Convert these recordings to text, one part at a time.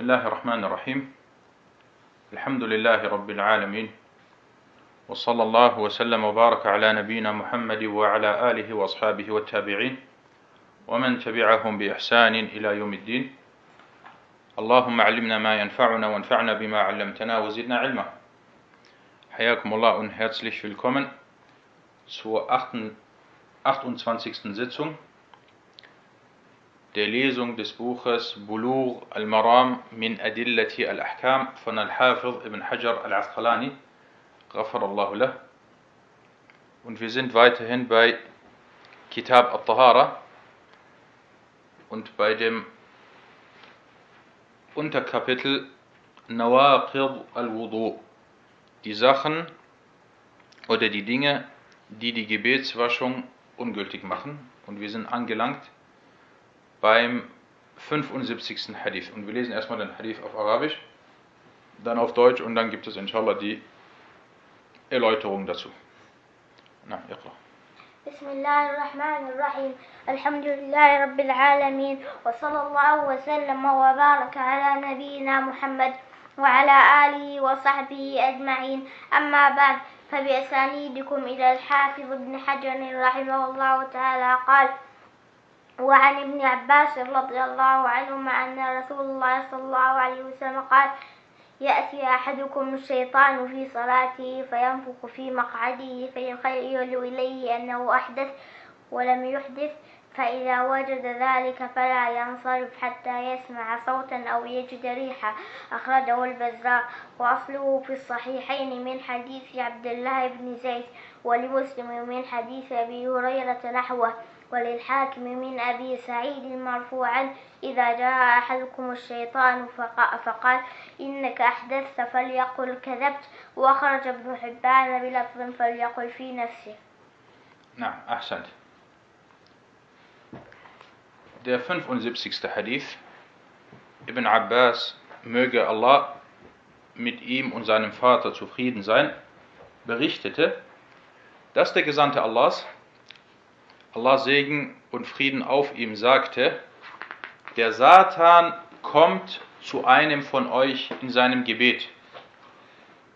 بسم الله الرحمن الرحيم الحمد لله رب العالمين وصلى الله وسلم وبارك على نبينا محمد وعلى آله وأصحابه والتابعين ومن تبعهم بإحسان إلى يوم الدين اللهم علمنا ما ينفعنا وانفعنا بما علمتنا وزدنا علما حياكم الله und herzlich willkommen zur 28. Sitzung der Lesung des Buches Bulugh al-Maram min Adillati al-Ahkam von Al-Hafiz ibn Hajar al-Asqalani, Ghafarallahu lah. Und wir sind weiterhin bei Kitab al-Tahara und bei dem Unterkapitel Nawaqid al-Wudu. Die Sachen oder die Dinge, die die Gebetswaschung ungültig machen. Und wir sind angelangt beim 75. Hadith. Und wir lesen erstmal den Hadith auf Arabisch, dann auf Deutsch und dann gibt es inshallah die Erläuterung dazu. Na, اقرأ. بسم الله الرحمن الرحيم الحمد لله رب العالمين وصلى الله وسلم وبارك على نبينا محمد وعلى آله وصحبه أجمعين أما بعد فبأسانيدكم إلى الحافظ ابن حجر رحمه الله تعالى قال وعن ابن عباس رضي الله عنهما أن رسول الله صلى الله عليه وسلم قال يأتي أحدكم الشيطان في صلاته فينفخ في مقعده فيخيل إليه أنه أحدث ولم يحدث فإذا وجد ذلك فلا ينصرف حتى يسمع صوتا أو يجد ريحة أخرجه البزار وأصله في الصحيحين من حديث عبد الله بن زيد ولمسلم من حديث أبي هريرة نحوه. وللحاكم من أبي سعيد مرفوعا إذا جاء أحدكم الشيطان فقال إنك أحدثت فليقل كذبت وأخرج ابن حبان بلفظ فليقل في نفسه نعم أحسنت Der 75. Hadith Ibn Abbas möge Allah mit ihm und seinem Vater zufrieden sein, berichtete, dass der Gesandte Allahs Allah Segen und Frieden auf ihm sagte, der Satan kommt zu einem von euch in seinem Gebet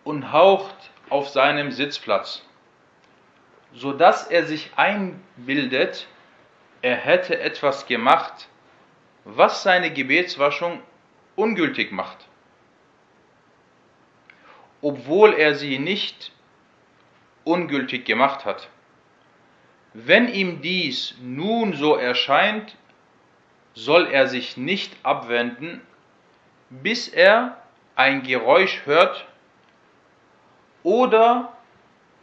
und haucht auf seinem Sitzplatz, so dass er sich einbildet, er hätte etwas gemacht, was seine Gebetswaschung ungültig macht, obwohl er sie nicht ungültig gemacht hat. Wenn ihm dies nun so erscheint, soll er sich nicht abwenden, bis er ein Geräusch hört oder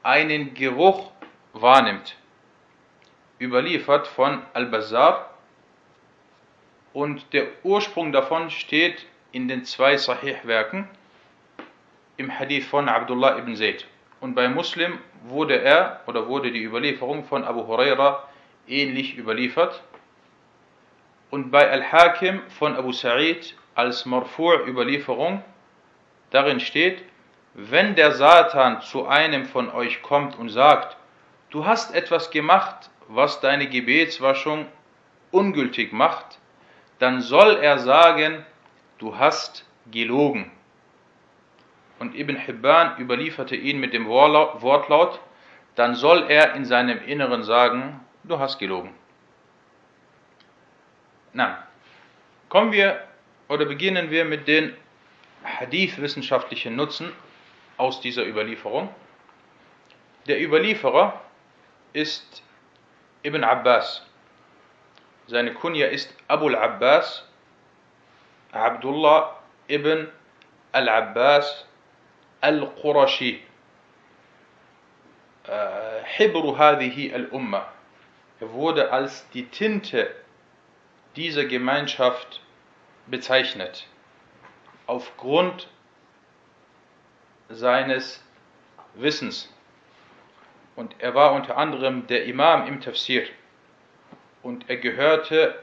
einen Geruch wahrnimmt. Überliefert von Al-Bazar und der Ursprung davon steht in den zwei Sahih-Werken im Hadith von Abdullah ibn Zayd. Und bei Muslim wurde er oder wurde die Überlieferung von Abu Huraira ähnlich überliefert. Und bei Al-Hakim von Abu Sa'id als Marfu' Überlieferung darin steht, wenn der Satan zu einem von euch kommt und sagt, du hast etwas gemacht, was deine Gebetswaschung ungültig macht, dann soll er sagen, du hast gelogen und Ibn Hibban überlieferte ihn mit dem Wortlaut, dann soll er in seinem Inneren sagen, du hast gelogen. Na, kommen wir oder beginnen wir mit den Hadith-wissenschaftlichen Nutzen aus dieser Überlieferung. Der Überlieferer ist Ibn Abbas. Seine Kunja ist Abu al-Abbas, Abdullah ibn al-Abbas القرشي حبر هذه الأمة Er wurde als die Tinte dieser Gemeinschaft bezeichnet, aufgrund seines Wissens. Und er war unter anderem der Imam im Tafsir. Und er gehörte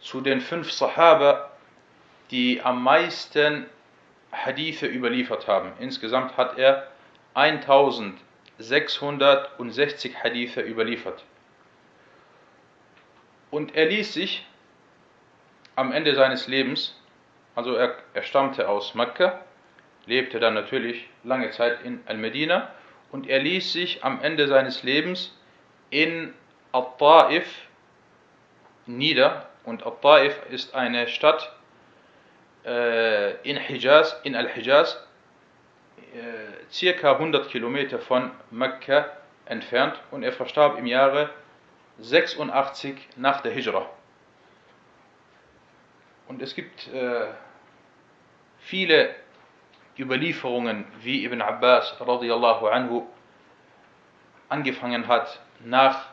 zu den fünf Sahaba, die am meisten Hadithe überliefert haben. Insgesamt hat er 1660 Hadithe überliefert. Und er ließ sich am Ende seines Lebens also er, er stammte aus Mekka, lebte dann natürlich lange Zeit in Al-Medina und er ließ sich am Ende seines Lebens in Al-Ta'if nieder. Und Al-Ta'if ist eine Stadt in Hijaz, in Al-Hijaz, äh, circa 100 Kilometer von Mekka entfernt und er verstarb im Jahre 86 nach der Hijra. Und es gibt äh, viele Überlieferungen, wie Ibn Abbas radiallahu anhu angefangen hat, nach,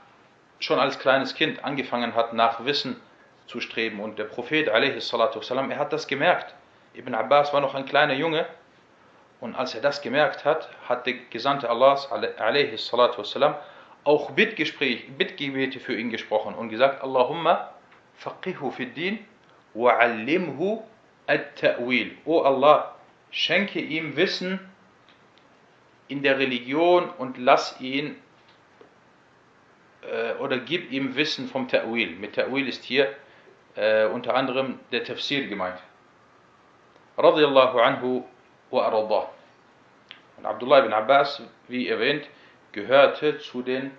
schon als kleines Kind angefangen hat, nach Wissen zu streben. Und der Prophet, والسلام, er hat das gemerkt. Ibn Abbas war noch ein kleiner Junge. Und als er das gemerkt hat, hat der Gesandte Allahs, والسلام, auch Bittgespräch, Bittgebete für ihn gesprochen und gesagt, Allahumma faqihu fid din wa'allimhu at-ta'wil. O Allah, schenke ihm Wissen in der Religion und lass ihn äh, oder gib ihm Wissen vom Ta'wil. Mit Ta'wil ist hier äh, unter anderem der Tafsir gemeint. Radiallahu anhu wa arada. Und Abdullah ibn Abbas, wie erwähnt, gehörte zu den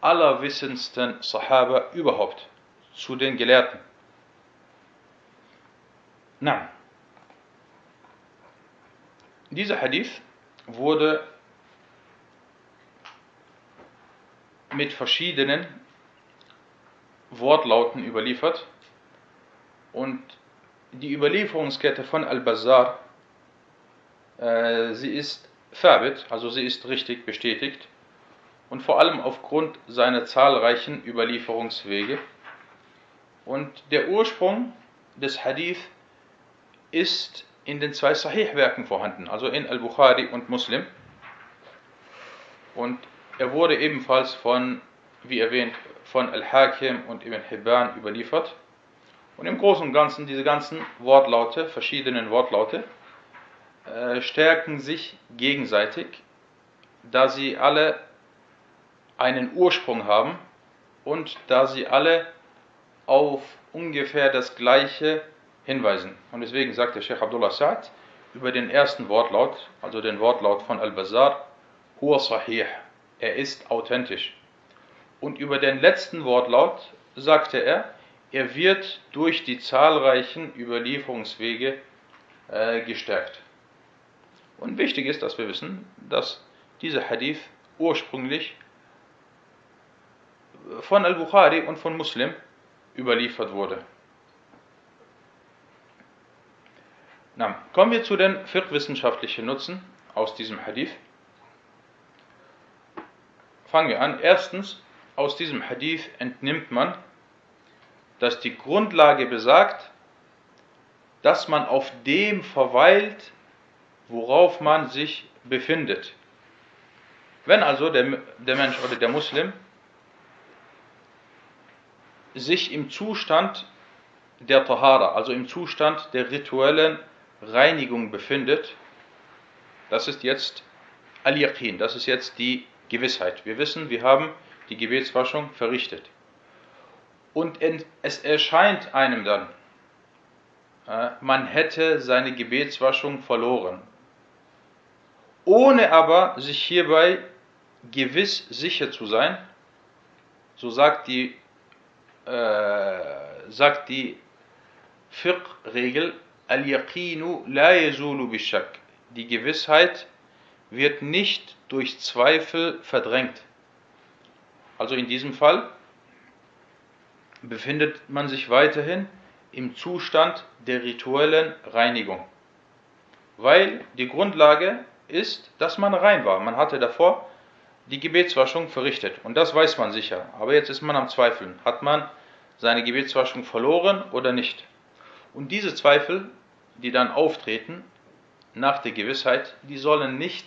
allerwissendsten Sahaba überhaupt, zu den Gelehrten. Na, dieser Hadith wurde mit verschiedenen Wortlauten überliefert und die Überlieferungskette von Al-Bazar, äh, sie ist Thabit, also sie ist richtig bestätigt und vor allem aufgrund seiner zahlreichen Überlieferungswege. Und der Ursprung des Hadith ist in den zwei Sahih-Werken vorhanden, also in Al-Bukhari und Muslim. Und er wurde ebenfalls von, wie erwähnt, von Al-Hakim und Ibn Hibban überliefert. Und im Großen und Ganzen, diese ganzen Wortlaute, verschiedenen Wortlaute, äh, stärken sich gegenseitig, da sie alle einen Ursprung haben und da sie alle auf ungefähr das gleiche hinweisen. Und deswegen sagt der Sheikh Abdullah Sa'd über den ersten Wortlaut, also den Wortlaut von Al-Bazar, Huwa Sahih, er ist authentisch. Und über den letzten Wortlaut sagte er, er wird durch die zahlreichen Überlieferungswege äh, gestärkt. Und wichtig ist, dass wir wissen, dass dieser Hadith ursprünglich von Al-Bukhari und von Muslim überliefert wurde. Na, kommen wir zu den fiqh-wissenschaftlichen Nutzen aus diesem Hadith. Fangen wir an. Erstens, aus diesem Hadith entnimmt man, dass die Grundlage besagt, dass man auf dem verweilt, worauf man sich befindet. Wenn also der, der Mensch oder der Muslim sich im Zustand der Tahara, also im Zustand der rituellen Reinigung befindet, das ist jetzt Al-Yaqin, das ist jetzt die Gewissheit. Wir wissen, wir haben die Gebetswaschung verrichtet. Und es erscheint einem dann, äh, man hätte seine Gebetswaschung verloren, ohne aber sich hierbei gewiss sicher zu sein, so sagt die, äh, die Fiqh-Regel, Al-Yaqinu la yazulu bishak. Die Gewissheit wird nicht durch Zweifel verdrängt. Also in diesem Fall befindet man sich weiterhin im Zustand der rituellen Reinigung. Weil die Grundlage ist, dass man rein war. Man hatte davor die Gebetswaschung verrichtet und das weiß man sicher. Aber jetzt ist man am Zweifeln. Hat man seine Gebetswaschung verloren oder nicht? Und diese Zweifel, die dann auftreten nach der Gewissheit, die sollen nicht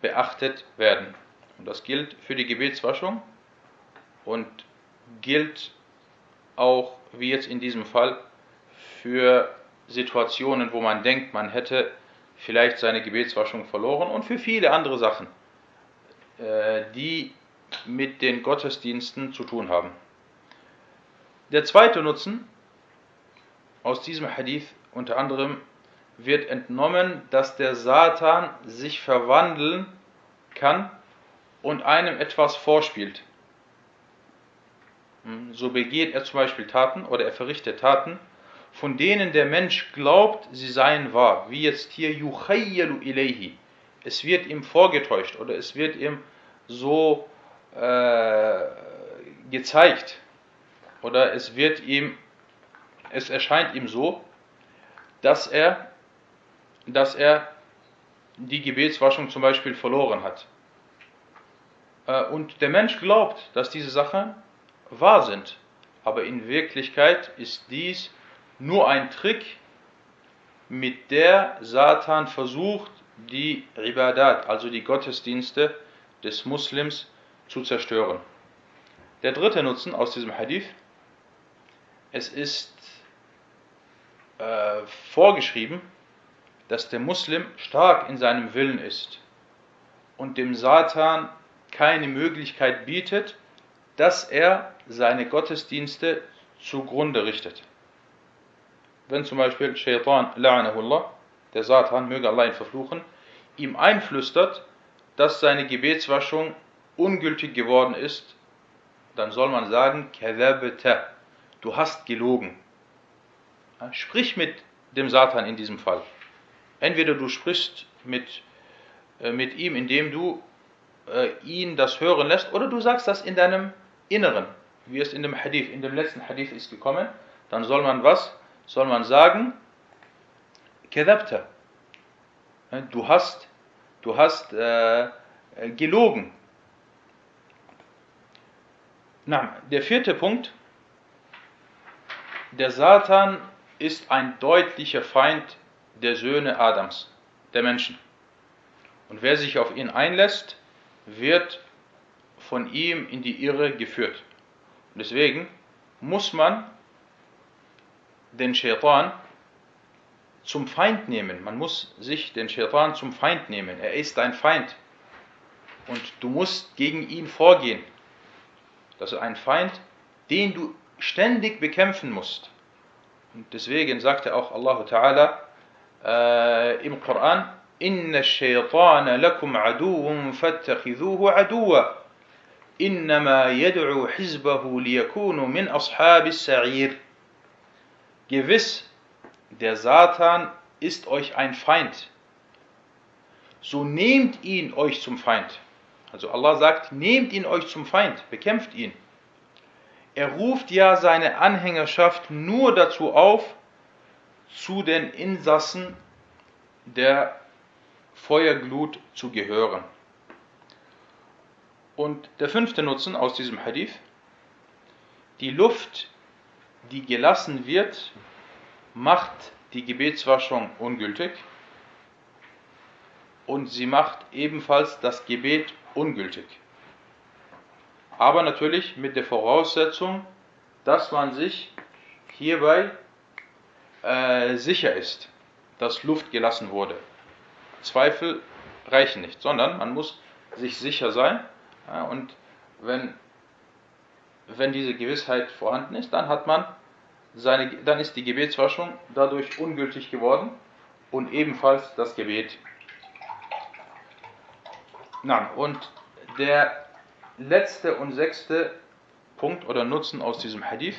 beachtet werden. Und das gilt für die Gebetswaschung und gilt auch, wie jetzt in diesem Fall, für Situationen, wo man denkt, man hätte vielleicht seine Gebetswaschung verloren und für viele andere Sachen, äh, die mit den Gottesdiensten zu tun haben. Der zweite Nutzen aus diesem Hadith unter anderem wird entnommen, dass der Satan sich verwandeln kann und einem etwas vorspielt. Hm, so begeht er zum Beispiel Taten oder er verrichtet Taten, von denen der Mensch glaubt, sie seien wahr. Wie jetzt hier yukhayyalu ilayhi. Es wird ihm vorgetäuscht oder es wird ihm so äh, gezeigt oder es wird ihm, es erscheint ihm so, dass er, dass er die Gebetswaschung zum Beispiel verloren hat. Äh, und der Mensch glaubt, dass diese Sachen wahr sind. Aber in Wirklichkeit ist dies nur ein Trick, mit der Satan versucht, die Ibadat, also die Gottesdienste des Muslims zu zerstören. Der dritte Nutzen aus diesem Hadith, es ist äh, vorgeschrieben, dass der Muslim stark in seinem Willen ist und dem Satan keine Möglichkeit bietet, dass er seine Gottesdienste zugrunde richtet. Wenn zum Beispiel Shaitan, la'anahullah, der Satan, möge Allah ihn verfluchen, ihm einflüstert, dass seine Gebetswaschung ungültig geworden ist, dann soll man sagen, du hast gelogen. Sprich mit dem Satan in diesem Fall. Entweder du sprichst mit, äh, mit ihm, indem du äh, ihn das hören lässt, oder du sagst das in deinem Inneren, wie es in dem Hadith, in dem letzten Hadith ist gekommen, dann soll man was? Soll man sagen, kadhabta. Du hast, du hast äh, gelogen. Na, der vierte Punkt, der Satan ist ein deutlicher Feind der Söhne Adams, der Menschen. Und wer sich auf ihn einlässt, wird von ihm in die Irre geführt. Deswegen muss man den Shaitan zum Feind nehmen. Man muss sich den Shaitan zum Feind nehmen. Er ist dein Feind. Und du musst gegen ihn vorgehen. Das ist ein Feind, den du ständig bekämpfen musst. Und deswegen sagte auch Allah Ta'ala äh, im Koran, Inna shaytana lakum aduun fattakhidhuhu aduwa. Innama yad'u hizbahu liyakunu min ashabis sa'ir. Gewiss, der Satan ist euch ein Feind. So nehmt ihn euch zum Feind. Also Allah sagt, nehmt ihn euch zum Feind, bekämpft ihn. Er ruft ja seine Anhängerschaft nur dazu auf, zu den Insassen der Feuerglut zu gehören. Und der fünfte Nutzen aus diesem Hadith, die Luft, die gelassen wird, macht die Gebetswaschung ungültig und sie macht ebenfalls das Gebet ungültig. Aber natürlich mit der Voraussetzung, dass man sich hierbei äh, sicher ist, dass Luft gelassen wurde. Zweifel reichen nicht, sondern man muss sich sicher sein. Ja, und wenn, wenn diese Gewissheit vorhanden ist, dann hat man seine, dann ist die Gebetswaschung dadurch ungültig geworden und ebenfalls das Gebet. Na, und der letzte und sechste Punkt oder Nutzen aus diesem Hadith,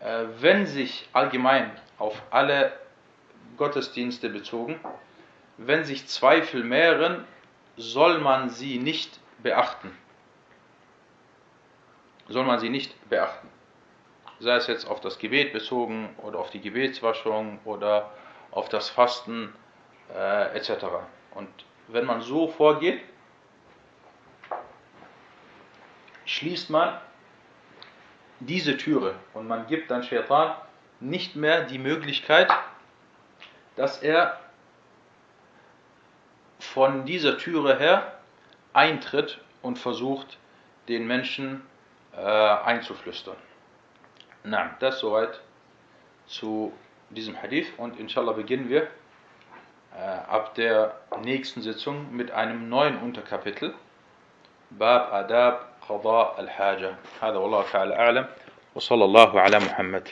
äh, wenn sich allgemein auf alle Gottesdienste bezogen, wenn sich Zweifel mehren, soll man sie nicht beachten. Soll man sie nicht beachten. Sei es jetzt auf das Gebet bezogen oder auf die Gebetswaschung oder auf das Fasten äh, etc. Und wenn man so vorgeht, schließt man diese Türe und man gibt dann Shaitan nicht mehr die Möglichkeit, dass er von dieser Türe her eintritt und versucht, den Menschen äh, einzuflüstern. Na, das soweit zu diesem Hadith und inshallah beginnen wir äh, ab der nächsten Sitzung mit einem neuen Unterkapitel. Bab Adab قضاء الحاجة هذا والله تعالى أعلم وصلى الله على محمد